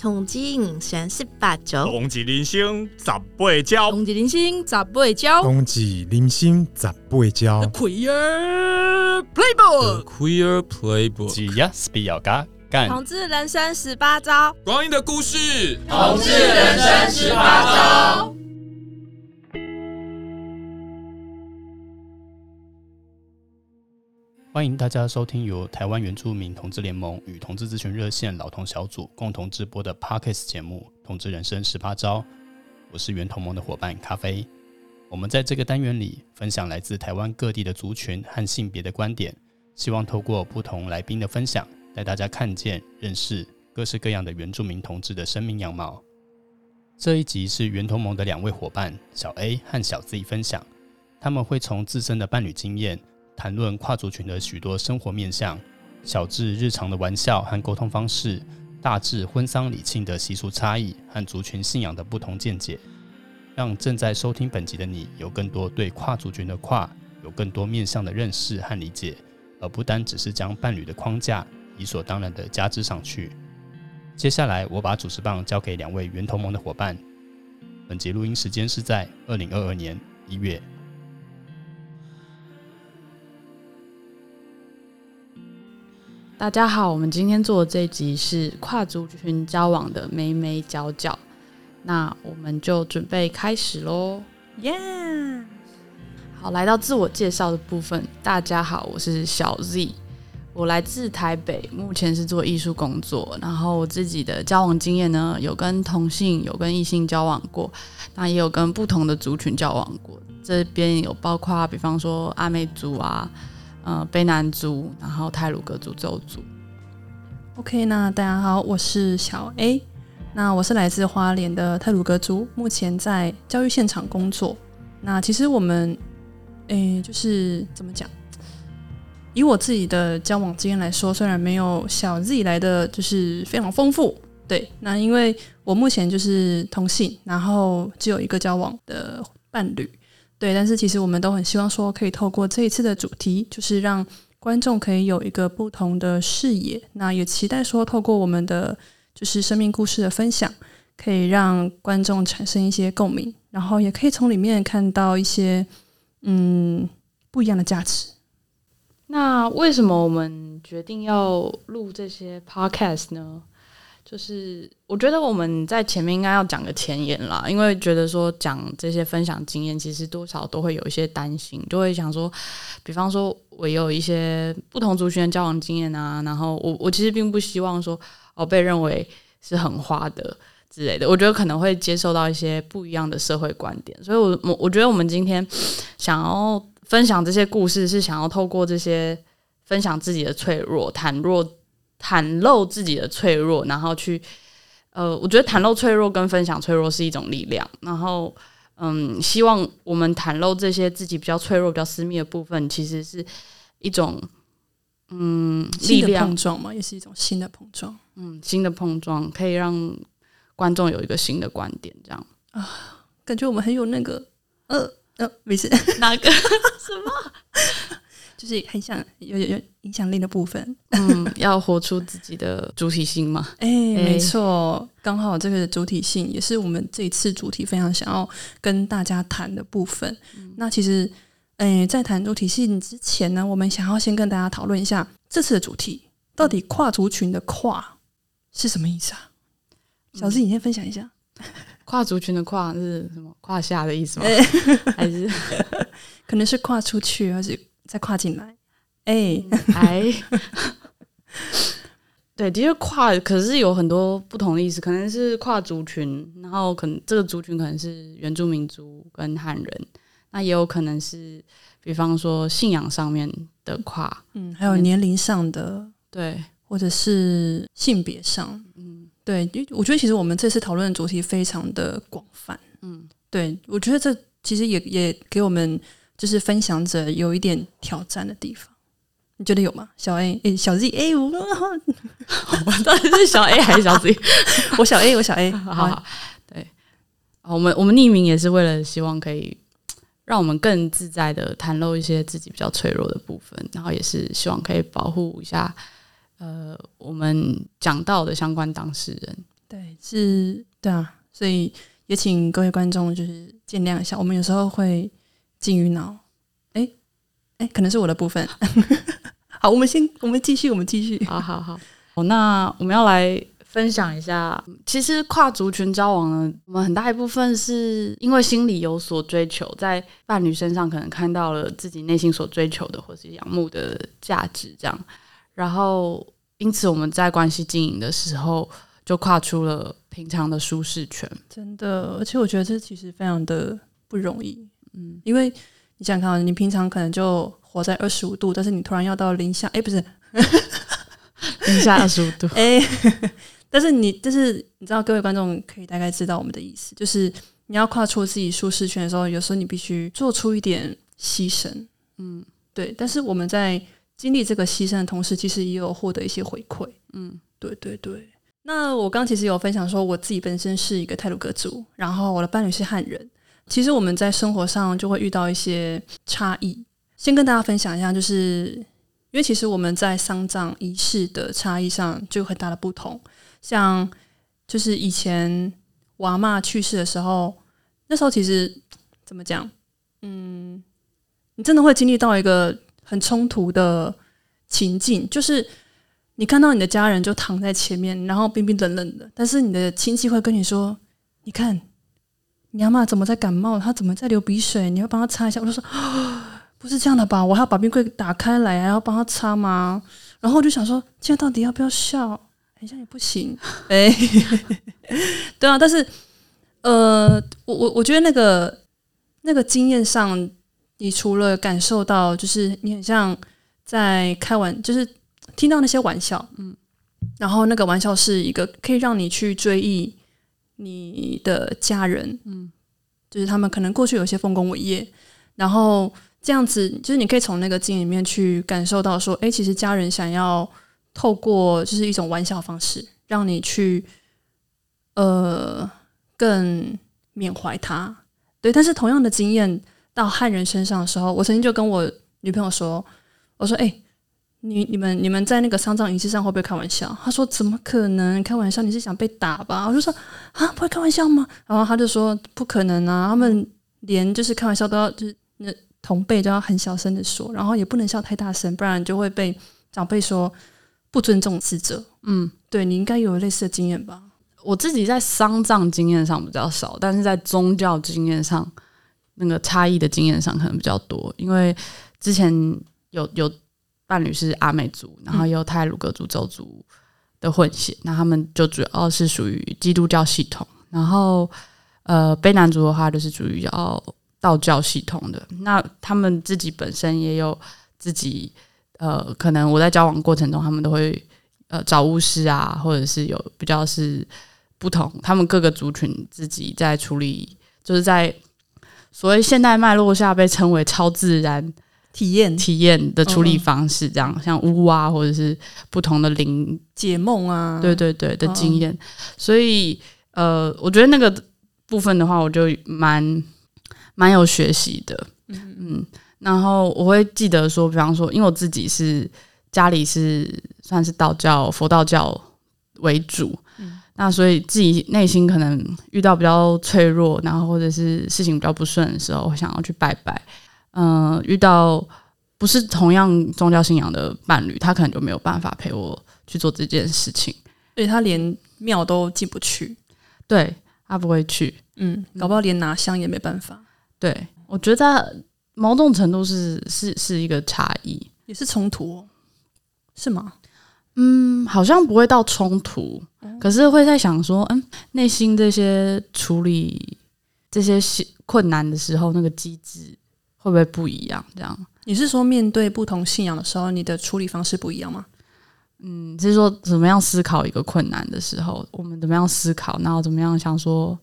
同志人生十八招，统计人生十八招，统计人生十八招，统计人生十八招。Queer Playbook，Queer Playbook，只要是比较嘎干。同志人生十八招，光阴的故事，同志人生十八招。欢迎大家收听由台湾原住民同志联盟与同志咨询热线老同小组共同直播的 Podcast 节目《同志人生十八招》。我是原同盟的伙伴咖啡。我们在这个单元里分享来自台湾各地的族群和性别的观点，希望透过不同来宾的分享，带大家看见、认识各式各样的原住民同志的生命样貌。这一集是原同盟的两位伙伴小 A 和小 Z 分享，他们会从自身的伴侣经验。谈论跨族群的许多生活面向，小至日常的玩笑和沟通方式，大至婚丧礼庆的习俗差异和族群信仰的不同见解，让正在收听本集的你有更多对跨族群的跨有更多面向的认识和理解，而不单只是将伴侣的框架理所当然的加之上去。接下来，我把主持棒交给两位原同盟的伙伴。本集录音时间是在二零二二年一月。大家好，我们今天做的这一集是跨族群交往的眉眉角角，那我们就准备开始喽，耶！好，来到自我介绍的部分，大家好，我是小 Z，我来自台北，目前是做艺术工作，然后我自己的交往经验呢，有跟同性，有跟异性交往过，那也有跟不同的族群交往过，这边有包括比方说阿美族啊。呃，卑南族，然后泰鲁格族、邹族。OK，那大家好，我是小 A，那我是来自花莲的泰鲁格族，目前在教育现场工作。那其实我们，诶、就是怎么讲？以我自己的交往经验来说，虽然没有小 Z 来的就是非常丰富，对，那因为我目前就是同性，然后只有一个交往的伴侣。对，但是其实我们都很希望说，可以透过这一次的主题，就是让观众可以有一个不同的视野。那也期待说，透过我们的就是生命故事的分享，可以让观众产生一些共鸣，然后也可以从里面看到一些嗯不一样的价值。那为什么我们决定要录这些 podcast 呢？就是我觉得我们在前面应该要讲个前言啦，因为觉得说讲这些分享经验，其实多少都会有一些担心，就会想说，比方说我有一些不同族群的交往经验啊，然后我我其实并不希望说哦被认为是很花的之类的，我觉得可能会接受到一些不一样的社会观点，所以我我我觉得我们今天想要分享这些故事，是想要透过这些分享自己的脆弱，坦若。袒露自己的脆弱，然后去，呃，我觉得袒露脆弱跟分享脆弱是一种力量。然后，嗯，希望我们袒露这些自己比较脆弱、比较私密的部分，其实是一种，嗯，力量碰撞嘛，也是一种新的碰撞。嗯，新的碰撞可以让观众有一个新的观点，这样啊，感觉我们很有那个，呃呃，没事，哪个 什么？就是很想有有有影响力的部分，嗯，要活出自己的主体性嘛？哎、欸，没错，刚好这个主体性也是我们这一次主题非常想要跟大家谈的部分。嗯、那其实，哎、欸，在谈主体性之前呢，我们想要先跟大家讨论一下这次的主题到底跨族群的“跨”是什么意思啊？小 Z，你先分享一下。跨族群的“跨”是什么？胯下的意思吗？欸、还是 可能是跨出去，还是？再跨进来，哎、欸，哎，对，的确跨，可是有很多不同的意思，可能是跨族群，然后可能这个族群可能是原住民族跟汉人，那也有可能是，比方说信仰上面的跨，嗯，还有年龄上的，对，或者是性别上，嗯，对，因为我觉得其实我们这次讨论的主题非常的广泛，嗯，对，我觉得这其实也也给我们。就是分享者有一点挑战的地方，你觉得有吗？小 A，欸、小 Z，哎，我到底是小 A 还是小 Z？我小 A，我小 A，好，好，对，我们我们匿名也是为了希望可以让我们更自在的袒露一些自己比较脆弱的部分，然后也是希望可以保护一下呃我们讲到的相关当事人。对，是，对啊，所以也请各位观众就是见谅一下，我们有时候会金鱼脑，哎哎，可能是我的部分。好，我们先，我们继续，我们继续。好好好，好，那我们要来分享一下，其实跨族群交往呢，我们很大一部分是因为心里有所追求，在伴侣身上可能看到了自己内心所追求的或是仰慕的价值，这样，然后因此我们在关系经营的时候，就跨出了平常的舒适圈。真的，而且我觉得这其实非常的不容易，嗯，因为你想看，你平常可能就。活在二十五度，但是你突然要到零下，哎、欸，不是 零下二十五度，哎、欸，但是你，但是你知道，各位观众可以大概知道我们的意思，就是你要跨出自己舒适圈的时候，有时候你必须做出一点牺牲，嗯，对。但是我们在经历这个牺牲的同时，其实也有获得一些回馈，嗯，对对对。那我刚其实有分享说，我自己本身是一个泰鲁格族，然后我的伴侣是汉人，其实我们在生活上就会遇到一些差异。先跟大家分享一下，就是因为其实我们在丧葬仪式的差异上就有很大的不同。像就是以前我阿嬷去世的时候，那时候其实怎么讲？嗯，你真的会经历到一个很冲突的情境，就是你看到你的家人就躺在前面，然后冰冰冷冷的，但是你的亲戚会跟你说：“你看，你阿嬷怎么在感冒？她怎么在流鼻水？你要帮她擦一下。”我就说。不是这样的吧？我还要把冰柜打开来，还要帮她擦吗？然后我就想说，现在到底要不要笑？好像也不行。哎，对啊。但是，呃，我我我觉得那个那个经验上，你除了感受到，就是你很像在开玩，就是听到那些玩笑，嗯，然后那个玩笑是一个可以让你去追忆你的家人，嗯，就是他们可能过去有些丰功伟业，然后。这样子，就是你可以从那个经里面去感受到，说，哎，其实家人想要透过就是一种玩笑方式，让你去呃更缅怀他。对，但是同样的经验到汉人身上的时候，我曾经就跟我女朋友说，我说，哎，你你们你们在那个丧葬仪式上会不会开玩笑？他说，怎么可能开玩笑？你是想被打吧？我就说，啊，不会开玩笑吗？然后他就说，不可能啊，他们连就是开玩笑都要就是那。同辈都要很小声的说，然后也不能笑太大声，不然就会被长辈说不尊重死者。嗯，对，你应该有类似的经验吧？我自己在丧葬经验上比较少，但是在宗教经验上，那个差异的经验上可能比较多。因为之前有有伴侣是阿美族，然后也有太鲁格族邹族的混血，那他们就主要是属于基督教系统。然后呃，卑南族的话就是属于要。道教系统的，那他们自己本身也有自己呃，可能我在交往过程中，他们都会呃找巫师啊，或者是有比较是不同，他们各个族群自己在处理，就是在所谓现代脉络下被称为超自然体验。体验的处理方式，这样、嗯、像屋啊，或者是不同的灵解梦啊，对对对的经验，嗯、所以呃，我觉得那个部分的话，我就蛮。蛮有学习的，嗯。嗯，然后我会记得说，比方说，因为我自己是家里是算是道教、佛道教为主，嗯，那所以自己内心可能遇到比较脆弱，然后或者是事情比较不顺的时候，我想要去拜拜，嗯、呃，遇到不是同样宗教信仰的伴侣，他可能就没有办法陪我去做这件事情，所以他连庙都进不去，对，他不会去，嗯，搞不好连拿香也没办法。对，我觉得某种程度是是是一个差异，也是冲突，是吗？嗯，好像不会到冲突，嗯，可是会在想说，嗯，内心这些处理这些困难的时候，那个机制会不会不一样？这样，你是说面对不同信仰的时候，你的处理方式不一样吗？嗯，是说怎么样思考一个困难的时候，我们怎么样思考，然后怎么样想说，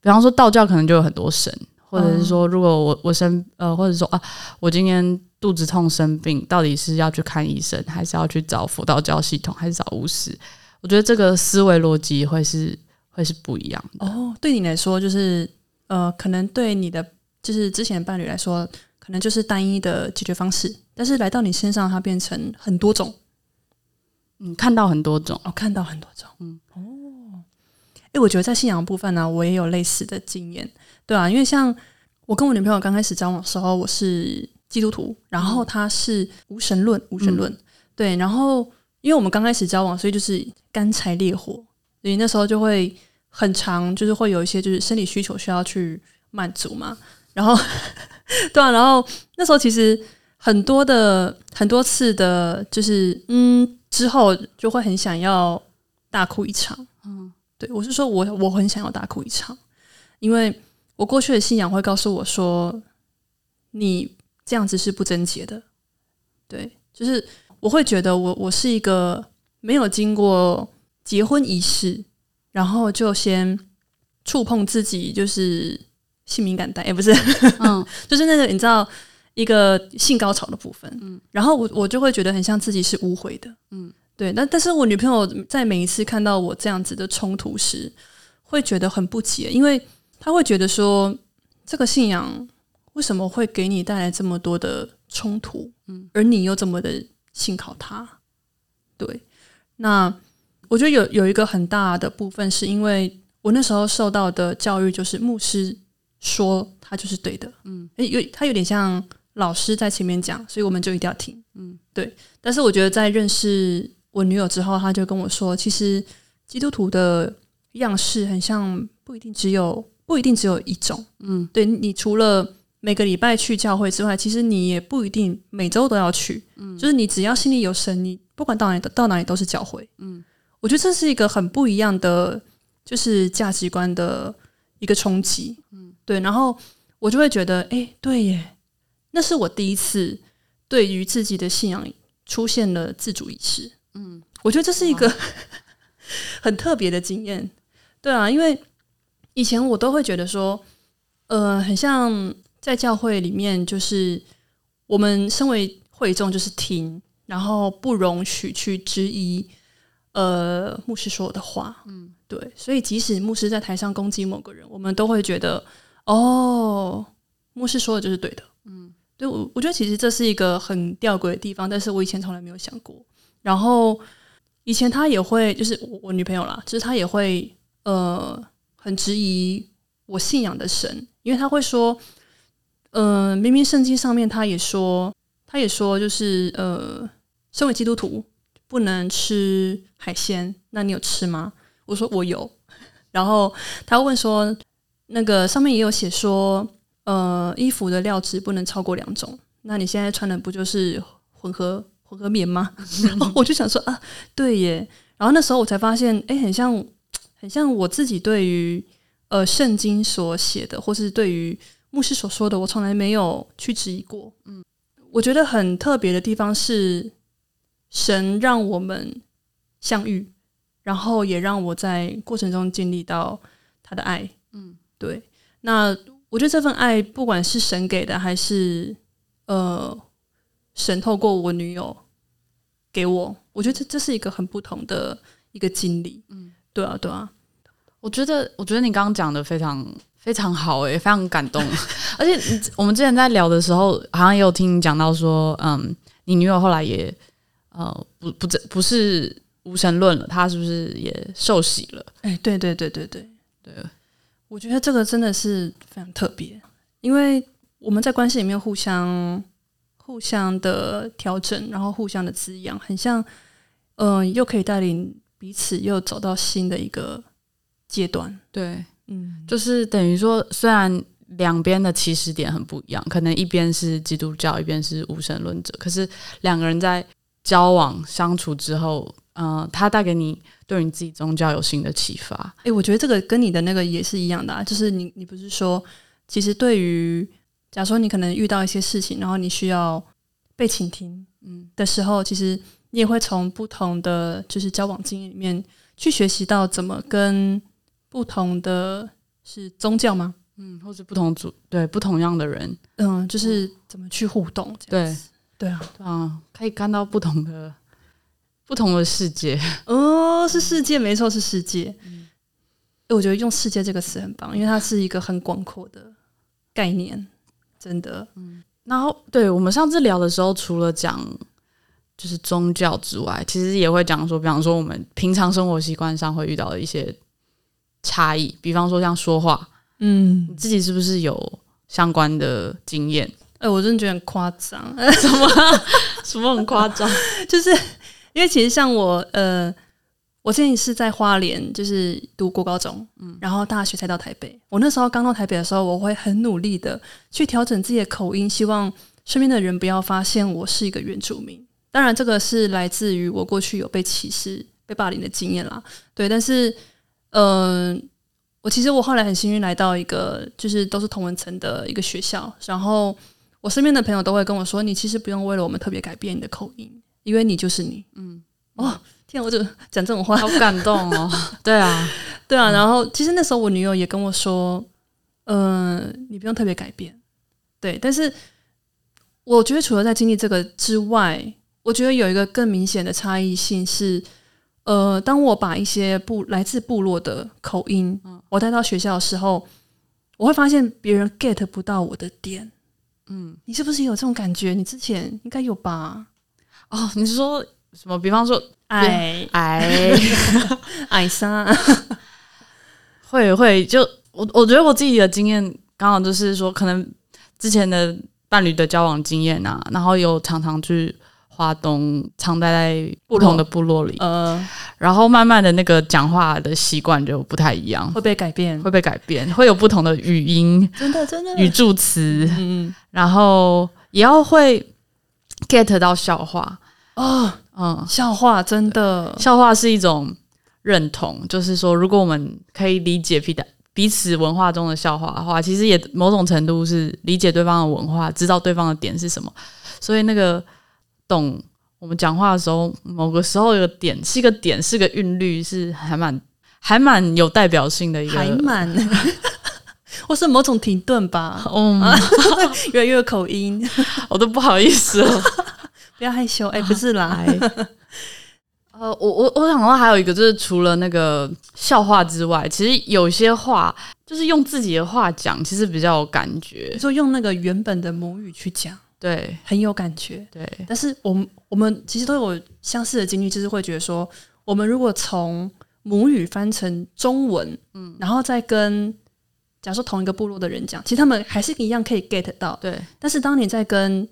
比方说道教可能就有很多神。或者是说，如果我我生呃，或者说啊，我今天肚子痛生病，到底是要去看医生，还是要去找佛道教系统，还是找巫师？我觉得这个思维逻辑会是会是不一样的。哦，对你来说，就是呃，可能对你的就是之前的伴侣来说，可能就是单一的解决方式，但是来到你身上，它变成很多种。嗯，看到很多种，哦，看到很多种。嗯，哦，诶，我觉得在信仰的部分呢、啊，我也有类似的经验，对啊，因为像我跟我女朋友刚开始交往的时候，我是基督徒，然后她是无神论，无神论，嗯、对，然后因为我们刚开始交往，所以就是干柴烈火，所以那时候就会很长，就是会有一些就是生理需求需要去满足嘛，然后 对啊，然后那时候其实很多的很多次的，就是嗯，之后就会很想要大哭一场，嗯。对，我是说我，我我很想要大哭一场，因为我过去的信仰会告诉我说，你这样子是不贞洁的。对，就是我会觉得我我是一个没有经过结婚仪式，然后就先触碰自己就是性敏感带，也不是，嗯，就是那个你知道一个性高潮的部分，嗯，然后我我就会觉得很像自己是污秽的，嗯。对，那但是我女朋友在每一次看到我这样子的冲突时，会觉得很不解，因为她会觉得说，这个信仰为什么会给你带来这么多的冲突？嗯，而你又这么的信靠他？对，那我觉得有有一个很大的部分，是因为我那时候受到的教育就是牧师说他就是对的，嗯，有他有点像老师在前面讲，所以我们就一定要听，嗯，对。但是我觉得在认识我女友之后，他就跟我说，其实基督徒的样式很像，不一定只有不一定只有一种。嗯，对，你除了每个礼拜去教会之外，其实你也不一定每周都要去。嗯，就是你只要心里有神，你不管到哪里到哪里都是教会。嗯，我觉得这是一个很不一样的，就是价值观的一个冲击。嗯，对，然后我就会觉得，哎，对耶，那是我第一次对于自己的信仰出现了自主意识。嗯，我觉得这是一个 很特别的经验，对啊，因为以前我都会觉得说，呃，很像在教会里面，就是我们身为会众就是听，然后不容许去质疑，呃，牧师说的话，嗯，对，所以即使牧师在台上攻击某个人，我们都会觉得，哦，牧师说的就是对的，嗯，对，我我觉得其实这是一个很吊诡的地方，但是我以前从来没有想过。然后以前他也会，就是我我女朋友啦，就是他也会呃很质疑我信仰的神，因为他会说，呃明明圣经上面他也说，他也说就是呃身为基督徒不能吃海鲜，那你有吃吗？我说我有，然后他问说那个上面也有写说，呃衣服的料质不能超过两种，那你现在穿的不就是混合？混合棉吗？然后我就想说啊，对耶。然后那时候我才发现，哎，很像，很像我自己对于呃圣经所写的，或是对于牧师所说的，我从来没有去质疑过。嗯，我觉得很特别的地方是，神让我们相遇，然后也让我在过程中经历到他的爱。嗯，对。那我觉得这份爱，不管是神给的，还是呃。神透过我女友给我，我觉得这这是一个很不同的一个经历。嗯，对啊，对啊。我觉得，我觉得你刚刚讲的非常非常好，欸，诶，非常感动。而且，我们之前在聊的时候，好像也有听你讲到说，嗯，你女友后来也呃不不不是无神论了，她是不是也受洗了？哎，对对对对对对。我觉得这个真的是非常特别，因为我们在关系里面互相。互相的调整，然后互相的滋养，很像，嗯、呃，又可以带领彼此又走到新的一个阶段。对，嗯，就是等于说，虽然两边的起始点很不一样，可能一边是基督教，一边是无神论者，可是两个人在交往相处之后，嗯、呃，他带给你对你自己宗教有新的启发。诶，我觉得这个跟你的那个也是一样的啊，就是你你不是说，其实对于。假如说你可能遇到一些事情，然后你需要被倾听，嗯的时候，其实你也会从不同的就是交往经验里面去学习到怎么跟不同的是宗教吗？嗯，或者不同组对不同样的人，嗯，就是怎么去互动？对对啊，啊，可以看到不同的不同的世界。哦，是世界，没错，是世界。嗯，我觉得用“世界”这个词很棒，因为它是一个很广阔的概念。真的，嗯，然后对我们上次聊的时候，除了讲就是宗教之外，其实也会讲说，比方说我们平常生活习惯上会遇到的一些差异？比方说像说话，嗯你，自己是不是有相关的经验？哎、欸，我真的觉得很夸张，什么什么很夸张？就是因为其实像我，呃，我之前是在花莲，就是读国高中，嗯，然后大学才到台北。我那时候刚到台北的时候，我会很努力的去调整自己的口音，希望身边的人不要发现我是一个原住民。当然，这个是来自于我过去有被歧视、被霸凌的经验啦。对，但是，嗯、呃，我其实我后来很幸运来到一个就是都是同文层的一个学校，然后我身边的朋友都会跟我说：“你其实不用为了我们特别改变你的口音，因为你就是你。”嗯，哦，天啊，我就讲这种话，好感动哦。对啊，对啊。然后，其实那时候我女友也跟我说：“嗯、呃，你不用特别改变。”对，但是我觉得除了在经历这个之外，我觉得有一个更明显的差异性是，呃，当我把一些部来自部落的口音，我带到学校的时候，我会发现别人 get 不到我的点。嗯，你是不是有这种感觉？你之前应该有吧？哦，你是说什么？比方说，哎哎。哎啥？会会，就我我觉得我自己的经验刚好就是说，可能之前的伴侣的交往经验啊，然后有常常去。花东常待在不同的部落。里，呃，然后慢慢的那个讲话的习惯就不太一样，会被改变，会被改变，会有不同的语音，真的真的。语助词，嗯，然后也要会 get 到笑话哦，嗯，笑话真的，笑话是一种认同，就是说，如果我们可以理解彼彼此文化中的笑话的话，其实也某种程度是理解对方的文化，知道对方的点是什么，所以那个。懂我们讲话的时候，某个时候有个点是一个点，是个韵律，是还蛮还蛮有代表性的一个，还蛮，或是某种停顿吧。嗯，越来越有口音，我都不好意思了，不要害羞。哎、欸，不是啦。呃，我我我想到还有一个，就是除了那个笑话之外，其实有些话就是用自己的话讲，其实比较有感觉。你说用那个原本的母语去讲。对，很有感觉。对，但是我们我们其实都有相似的经历，就是会觉得说，我们如果从母语翻成中文，嗯，然后再跟假如说同一个部落的人讲，其实他们还是一样可以 get 到。对，但是当你在跟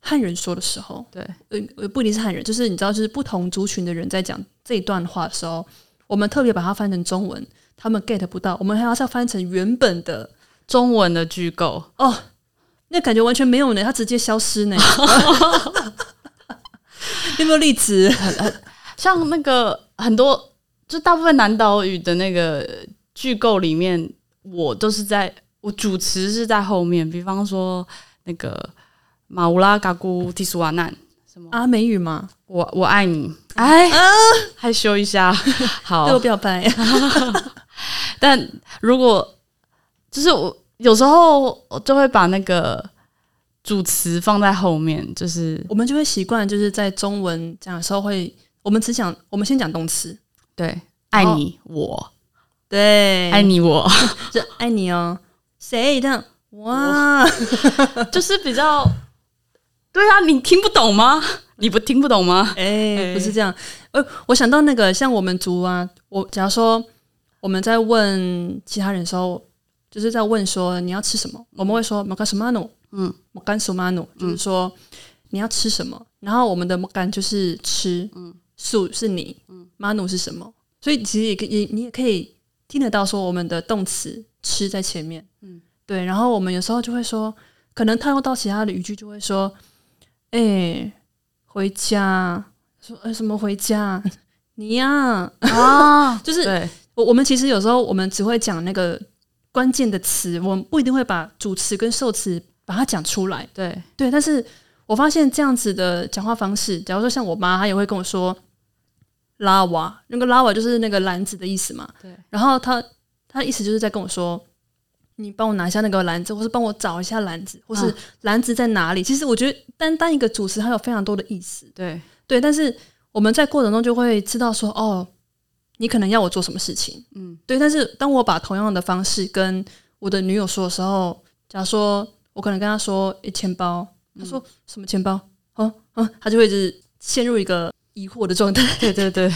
汉人说的时候，对，呃，不一定是汉人，就是你知道，就是不同族群的人在讲这一段话的时候，我们特别把它翻成中文，他们 get 不到，我们还要再翻成原本的中文的句构哦。那感觉完全没有呢，它直接消失呢。有没有例子？像那个很多，就大部分南岛语的那个句构里面，我都是在我主持是在后面。比方说那个马乌拉嘎古提苏瓦难什么阿美语吗？我我爱你，哎，啊、害羞一下，好，对我表白。但如果就是我。有时候我就会把那个主持放在后面，就是我们就会习惯，就是在中文讲的时候会，我们只讲，我们先讲动词，对，爱你我，对，爱你我，就爱你哦，谁这样？哇，就是比较，对啊，你听不懂吗？你不听不懂吗？哎、欸，不是这样，呃，我想到那个像我们族啊，我假如说我们在问其他人的时候。就是在问说你要吃什么，嗯、我们会说 makan semanu，嗯，makan semanu，就是说你要吃什么。然后我们的 makan 就是吃，嗯，su 是你，嗯，manu 是什么？所以其实也可以，你也可以听得到说我们的动词吃在前面，嗯，对。然后我们有时候就会说，可能套用到其他的语句，就会说，哎、欸，回家，说哎什么回家？你呀啊，啊 就是我我们其实有时候我们只会讲那个。关键的词，我们不一定会把主词跟受词把它讲出来。对对，但是我发现这样子的讲话方式，假如说像我妈，她也会跟我说“拉瓦”，那个“拉瓦”就是那个篮子的意思嘛。对。然后他他的意思就是在跟我说：“你帮我拿一下那个篮子，或是帮我找一下篮子，或是篮子在哪里？”啊、其实我觉得单单一个主词，它有非常多的意思。对对，但是我们在过程中就会知道说：“哦。”你可能要我做什么事情，嗯，对。但是当我把同样的方式跟我的女友说的时候，假如说我可能跟她说“诶，钱包”，她说什么钱包？哦哦，她就会是陷入一个疑惑的状态。对对 对，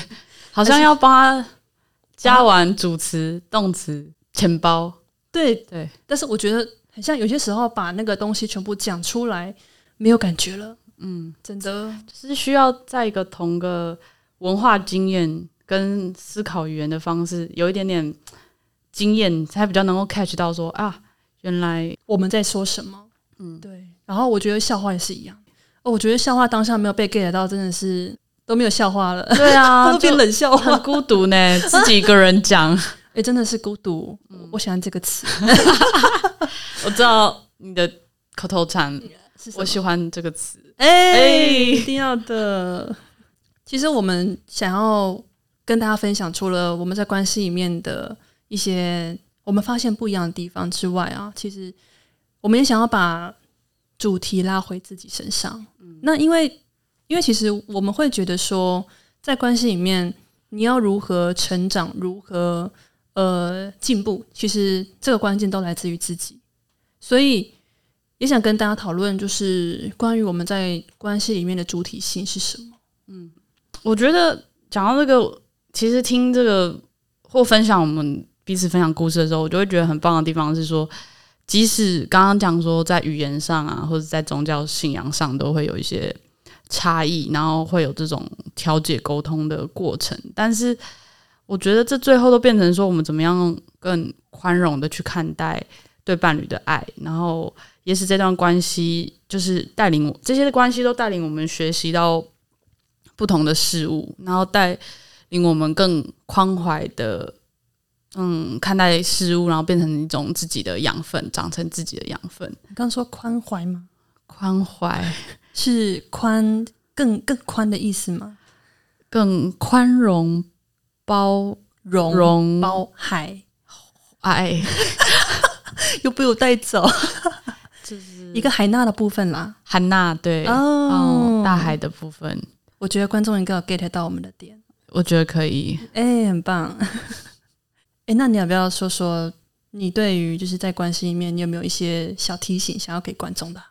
好像要帮他加完主词、动词、钱包。对对，但是我觉得很像有些时候把那个东西全部讲出来，没有感觉了。嗯，真的就是需要在一个同个文化经验跟思考语言的方式有一点点经验，才比较能够 catch 到说啊，原来我们在说什么。嗯，对。然后我觉得笑话也是一样。哦，我觉得笑话当下没有被 get 到，真的是都没有笑话了。对啊，都变冷笑话，很孤独呢，自己一个人讲。哎、欸，真的是孤独，嗯，我喜欢这个词。我知道你的口头禅，我喜欢这个词。哎、欸，一定要的。其实我们想要跟大家分享，除了我们在关系里面的一些我们发现不一样的地方之外啊，其实我们也想要把主题拉回自己身上。嗯，那因为，因为其实我们会觉得说，在关系里面，你要如何成长，如何。呃，进步其实这个关键都来自于自己，所以也想跟大家讨论，就是关于我们在关系里面的主体性是什么。嗯，我觉得讲到这个，其实听这个或分享我们彼此分享故事的时候，我就会觉得很棒的地方是说，即使刚刚讲说在语言上啊，或者在宗教信仰上都会有一些差异，然后会有这种调解沟通的过程，但是。我觉得这最后都变成说，我们怎么样更宽容的去看待对伴侣的爱，然后也使这段关系就是带领我这些的关系都带领我们学习到不同的事物，然后带领我们更宽怀的嗯看待事物，然后变成一种自己的养分，长成自己的养分。你刚说宽怀吗？宽怀是宽更更宽的意思吗？更宽容。包容，容包海爱，又被我带走，就是一个海纳的部分啦。海纳对哦，大海的部分，我觉得观众应该有 get 到我们的点。我觉得可以，哎、欸，很棒。哎、欸，那你要不要说说你对于就是在关系里面，你有没有一些小提醒想要给观众的？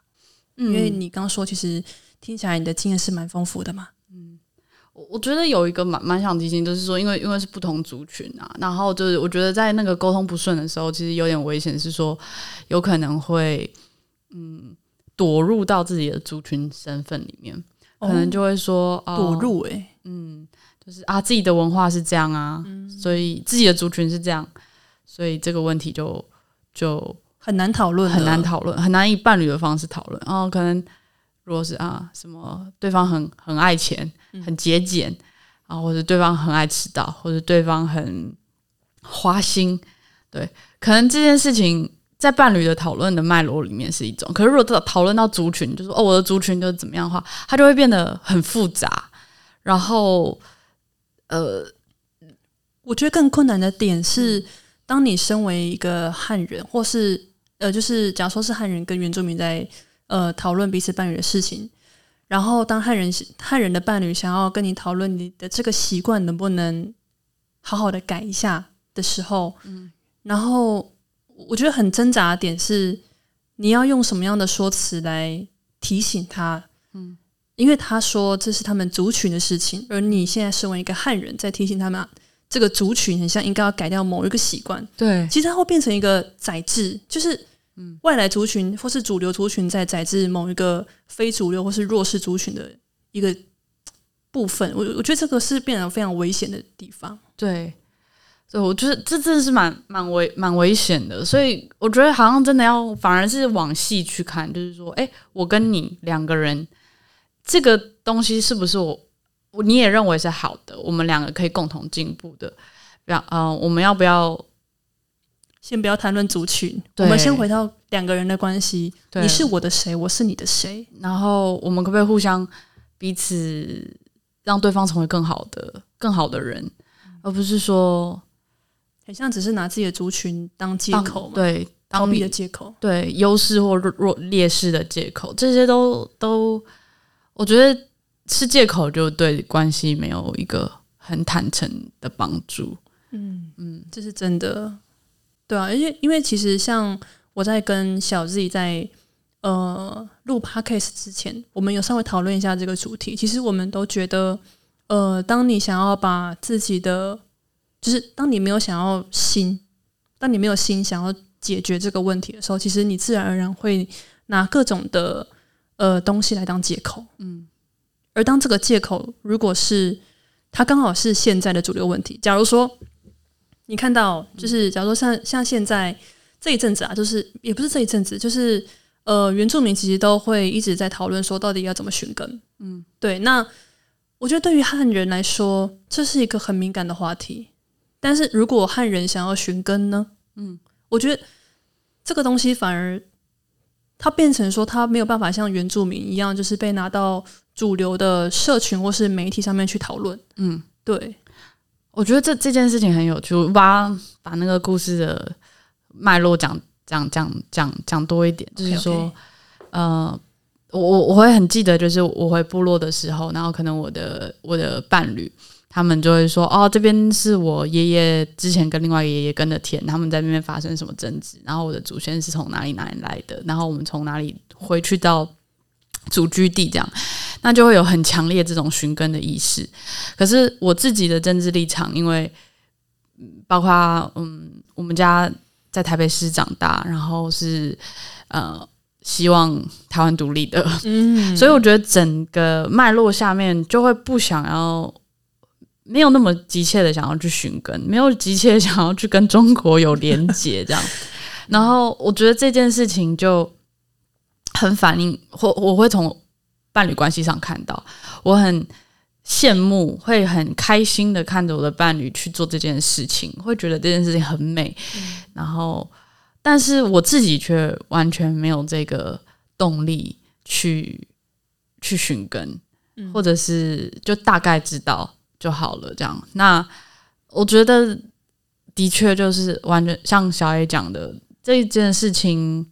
嗯，因为你刚刚说，其实听起来你的经验是蛮丰富的嘛。我觉得有一个蛮蛮想提醒，就是说，因为因为是不同族群啊，然后就是我觉得在那个沟通不顺的时候，其实有点危险，是说有可能会嗯躲入到自己的族群身份里面，可能就会说、哦、躲入诶、欸，嗯，就是啊自己的文化是这样啊，嗯、所以自己的族群是这样，所以这个问题就就很难讨论，很难讨论，很难以伴侣的方式讨论，然后可能。如果是啊，什么对方很很爱钱，很节俭，啊、嗯，或者对方很爱迟到，或者对方很花心，对，可能这件事情在伴侣的讨论的脉络里面是一种。可是如果讨论到族群，就是哦，我的族群就是怎么样的话，它就会变得很复杂。然后，呃，我觉得更困难的点是，当你身为一个汉人，或是呃，就是假如说是汉人跟原住民在。呃，讨论彼此伴侣的事情，然后当汉人汉人的伴侣想要跟你讨论你的这个习惯能不能好好的改一下的时候，嗯，然后我觉得很挣扎的点是，你要用什么样的说辞来提醒他，嗯，因为他说这是他们族群的事情，而你现在身为一个汉人，在提醒他们这个族群很像应该要改掉某一个习惯，对，其实它会变成一个宰制，就是。嗯，外来族群或是主流族群在宰制某一个非主流或是弱势族群的一个部分，我我觉得这个是变得非常危险的地方。对，所以我觉得这真的是蛮蛮危蛮危险的。所以我觉得好像真的要反而是往细去看，就是说，哎，我跟你两个人这个东西是不是我你也认为是好的？我们两个可以共同进步的。让嗯、呃，我们要不要？先不要谈论族群，我们先回到两个人的关系。你是我的谁？我是你的谁？然后我们可不可以互相彼此让对方成为更好的、更好的人，而不是说很像只是拿自己的族群当借口，对，逃避的借口，对，优势或弱弱劣势的借口，这些都都，我觉得是借口，就对关系没有一个很坦诚的帮助。嗯嗯，这是真的。对啊，而且因为其实像我在跟小 Z 在呃录 Podcast 之前，我们有稍微讨论一下这个主题。其实我们都觉得，呃，当你想要把自己的就是当你没有想要心，当你没有心想要解决这个问题的时候，其实你自然而然会拿各种的呃东西来当借口。嗯，而当这个借口如果是它刚好是现在的主流问题，假如说你看到就是假如说像像现在这一阵子啊，就是也不是这一阵子，就是呃原住民其实都会一直在讨论说到底要怎么寻根。嗯，对，那。我觉得对于汉人来说，这是一个很敏感的话题。但是如果汉人想要寻根呢？嗯，我觉得这个东西反而它变成说，它没有办法像原住民一样，就是被拿到主流的社群或是媒体上面去讨论。嗯，对。我觉得这这件事情很有趣，把把那个故事的脉络讲讲讲讲讲多一点，就是说.呃。我我我会很记得，就是我回部落的时候，然后可能我的我的伴侣他们就会说：“哦，这边是我爷爷之前跟另外一个爷爷跟的田，他们在那边发生什么争执，然后我的祖先是从哪里哪里来的，然后我们从哪里回去到祖居地，这样，那就会有很强烈这种寻根的意识。可是我自己的政治立场，因为包括嗯，我们家在台北市长大，然后是呃。”希望台湾独立的，嗯，所以我觉得整个脉络下面就会不想要，没有那么急切的想要去寻根，没有急切想要去跟中国有连结这样。然后我觉得这件事情就很反映，或我会从伴侣关系上看到，我很羡慕，会很开心的看着我的伴侣去做这件事情，会觉得这件事情很美，嗯，然后。但是我自己却完全没有这个动力去去寻根，嗯，或者是就大概知道就好了这样。那我觉得的确就是完全像小 A 讲的这一件事情，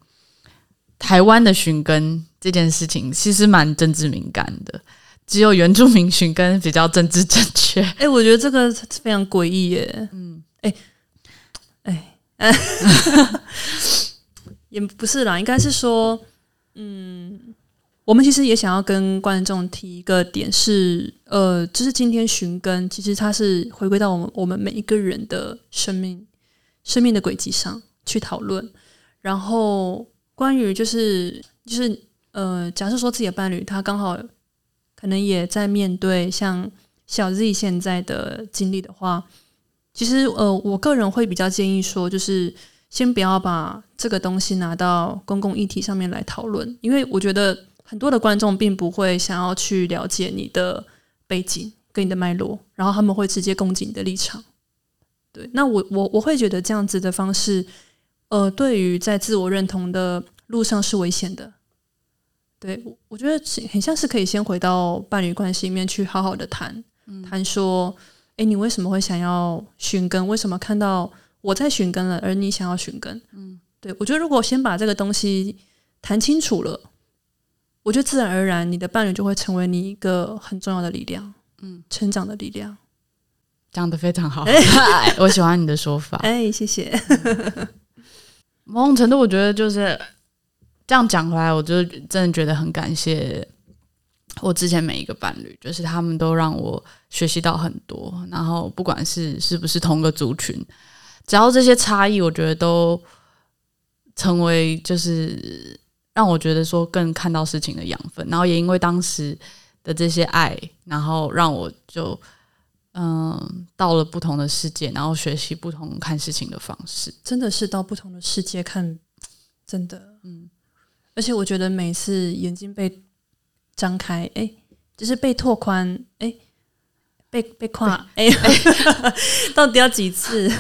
台湾的寻根这件事情其实蛮政治敏感的，只有原住民寻根比较政治正确。哎、欸，我觉得这个非常诡异耶。嗯，哎、欸。也不是啦，应该是说，嗯，我们其实也想要跟观众提一个点是，呃，就是今天寻根，其实它是回归到我们我们每一个人的生命生命的轨迹上去讨论。然后关于就是就是呃，假设说自己的伴侣他刚好可能也在面对像小 Z 现在的经历的话。其实，呃，我个人会比较建议说，就是先不要把这个东西拿到公共议题上面来讨论，因为我觉得很多的观众并不会想要去了解你的背景跟你的脉络，然后他们会直接攻击你的立场。对，那我我我会觉得这样子的方式，呃，对于在自我认同的路上是危险的。对，我觉得很像是可以先回到伴侣关系里面去好好的谈，谈说。哎，你为什么会想要寻根？为什么看到我在寻根了，而你想要寻根？嗯，对，我觉得如果先把这个东西谈清楚了，我觉得自然而然你的伴侣就会成为你一个很重要的力量，嗯，成长的力量。讲的非常好 我喜欢你的说法。哎，谢谢。某种程度，我觉得就是这样讲回来，我就真的觉得很感谢。我之前每一个伴侣，就是他们都让我学习到很多。然后不管是是不是同个族群，只要这些差异，我觉得都成为就是让我觉得说更看到事情的养分。然后也因为当时的这些爱，然后让我就嗯到了不同的世界，然后学习不同看事情的方式。真的是到不同的世界看，真的嗯。而且我觉得每次眼睛被张开，哎、欸，就是被拓宽，哎、欸，被被跨，哎、欸，到底要几次？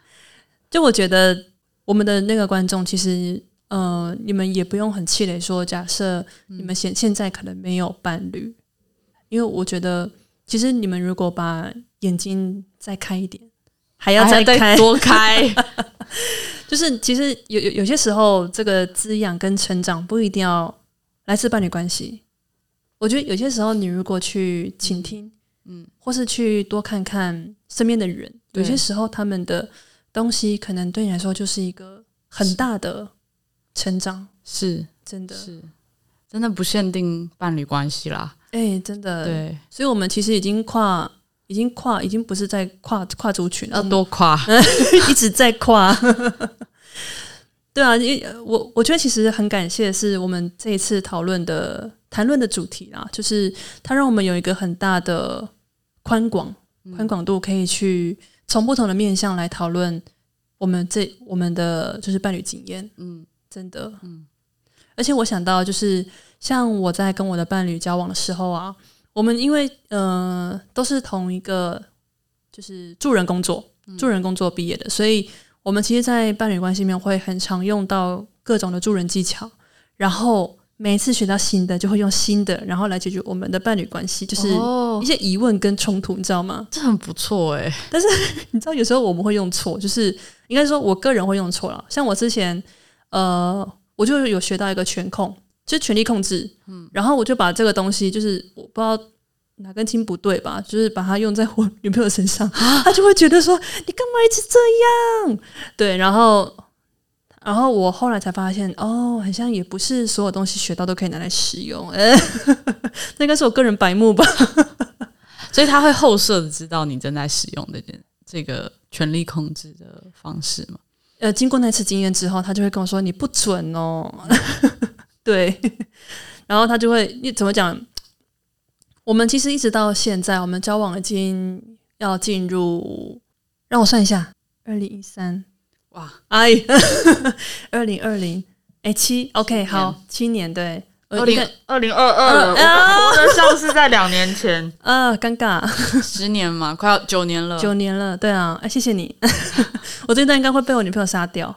就我觉得，我们的那个观众，其实，呃，你们也不用很气馁，说假设你们现现在可能没有伴侣，因为我觉得，其实你们如果把眼睛再开一点，还要再开。再多开，就是其实有有有些时候，这个滋养跟成长不一定要来自伴侣关系。我觉得有些时候，你如果去倾听，嗯，或是去多看看身边的人，有些时候他们的东西可能对你来说就是一个很大的成长，是真的，是真的不限定伴侣关系啦。哎，真的，对，所以我们其实已经跨，已已经跨，已经不是在跨跨族群了，要多跨，一直在跨。对啊，我我觉得其实很感谢，是我们这一次讨论的谈论的主题啦，就是它让我们有一个很大的宽广宽广度，可以去从不同的面向来讨论我们这我们的就是伴侣经验。嗯，真的，嗯，而且我想到就是像我在跟我的伴侣交往的时候啊，我们因为呃都是同一个就是助人工作助人工作毕业的，所以。我们其实，在伴侣关系里面会很常用到各种的助人技巧，然后每一次学到新的，就会用新的，然后来解决我们的伴侣关系，就是一些疑问跟冲突，你知道吗？这很不错哎、欸。但是 你知道，有时候我们会用错，就是应该说，我个人会用错了。像我之前，呃，我就有学到一个全控，就是权力控制，嗯，然后我就把这个东西，就是我不知道。哪根筋不对吧？就是把它用在我女朋友身上，她就会觉得说：“你干嘛一直这样？”对，然后，然后我后来才发现，哦，好像也不是所有东西学到都可以拿来使用。呃，那应该是我个人白目吧。所以他会后设的知道你正在使用的这个权力控制的方式吗？呃，经过那次经验之后，他就会跟我说：“你不准哦。”对，然后他就会你怎么讲？我们其实一直到现在，我们交往已经要进入，让我算一下，二零一三，哇，哎，二零二零，哎，七，OK，好，七年，对，二零二零二二，我的像是在两年前，啊，尴尬，十年嘛，快要九年了，九年了，对啊，哎，谢谢你，我这一段应该会被我女朋友杀掉，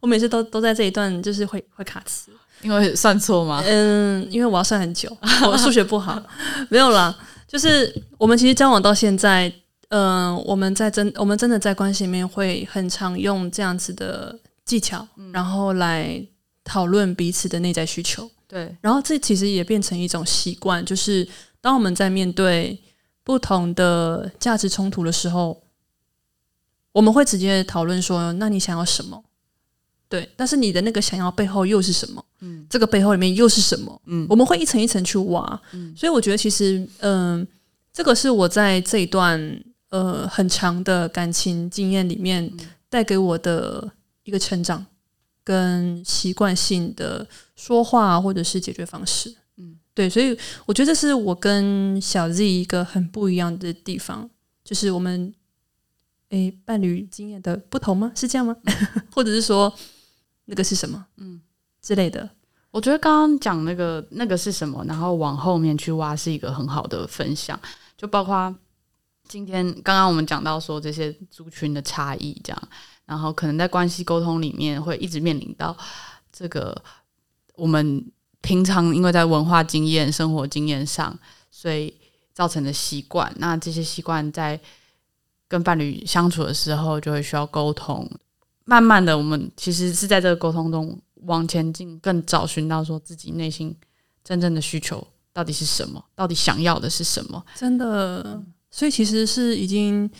我每次都都在这一段就是会会卡词。因为算错吗？嗯，因为我要算很久，我数学不好，没有啦。就是我们其实交往到现在，嗯、呃，我们在真，我们真的在关系里面会很常用这样子的技巧，嗯、然后来讨论彼此的内在需求。对，然后这其实也变成一种习惯，就是当我们在面对不同的价值冲突的时候，我们会直接讨论说：“那你想要什么？”对，但是你的那个想要背后又是什么？嗯，这个背后里面又是什么？嗯，我们会一层一层去挖。嗯，所以我觉得其实，嗯、呃，这个是我在这一段呃很长的感情经验里面带给我的一个成长跟习惯性的说话或者是解决方式。嗯，对，所以我觉得这是我跟小 Z 一个很不一样的地方，就是我们诶伴侣经验的不同吗？是这样吗？或者是说？那个是什么？嗯，之类的。我觉得刚刚讲那个那个是什么，然后往后面去挖是一个很好的分享。就包括今天刚刚我们讲到说这些族群的差异，这样，然后可能在关系沟通里面会一直面临到这个我们平常因为在文化经验、生活经验上，所以造成的习惯。那这些习惯在跟伴侣相处的时候，就会需要沟通。慢慢的，我们其实是在这个沟通中往前进，更找寻到说自己内心真正的需求到底是什么，到底想要的是什么。真的，所以其实是已经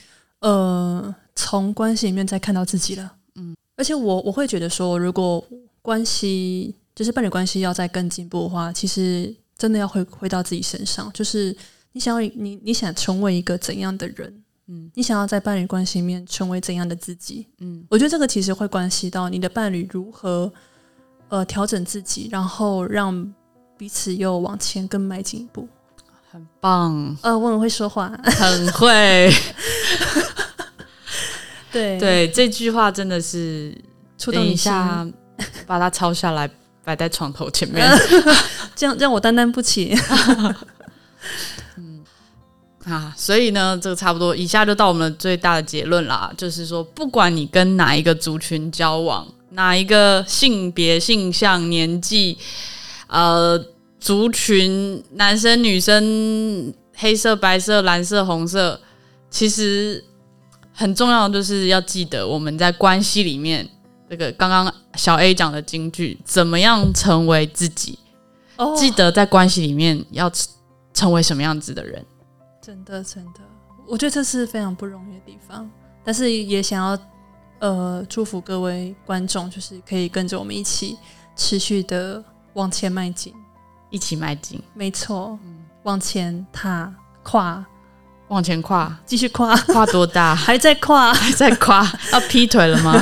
呃从关系里面再看到自己了。嗯，而且我我会觉得说，如果关系就是伴侣关系要再更进步的话，其实真的要回回到自己身上，就是你想要你你想成为一个怎样的人。嗯，你想要在伴侣关系里面成为怎样的自己？嗯，我觉得这个其实会关系到你的伴侣如何呃调整自己，然后让彼此又往前更迈进一步。很棒，呃，我很会说话，很会。对对，这句话真的是触动一下，把它抄下来摆在床头前面，这样让我担当不起。啊，所以呢，这个差不多，以下就到我们最大的结论啦，就是说，不管你跟哪一个族群交往，哪一个性别、性向、年纪，呃，族群，男生、女生，黑色、白色、蓝色、红色，其实很重要的就是要记得我们在关系里面，这个刚刚小 A 讲的金句，怎么样成为自己，oh. 记得在关系里面要成为什么样子的人。真的，真的，我觉得这是非常不容易的地方，但是也想要呃祝福各位观众，就是可以跟着我们一起持续的往前迈进，一起迈进，没错，嗯，往前踏跨往前跨，继续跨，跨多大？还在跨，还在跨，要劈腿了吗？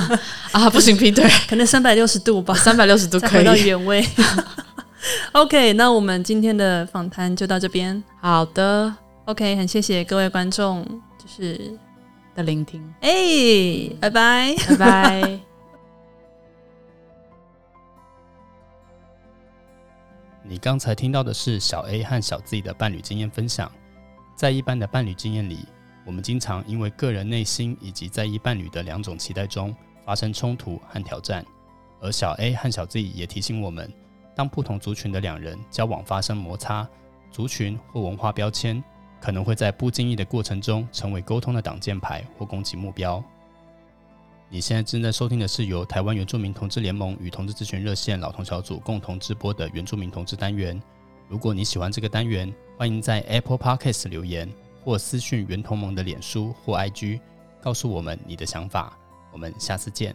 啊，不行，劈腿，可能三百六十度吧，三百六十度可以回到原位。OK，那我们今天的访谈就到这边。好的，OK，很谢谢各位观众，就是的聆听。哎、欸，拜拜，拜拜。你刚才听到的是小 A 和小 Z 的伴侣经验分享。在一般的伴侣经验里，我们经常因为个人内心以及在意伴侣的两种期待中发生冲突和挑战。而小 A 和小 Z 也提醒我们，当不同族群的两人交往发生摩擦，族群或文化标签可能会在不经意的过程中成为沟通的挡箭牌或攻击目标。你现在正在收听的是由台湾原住民同志联盟与同志咨询热线老同小组共同直播的原住民同志单元。如果你喜欢这个单元，欢迎在 Apple Podcast 留言或私讯原同盟的脸书或 IG，告诉我们你的想法。我们下次见。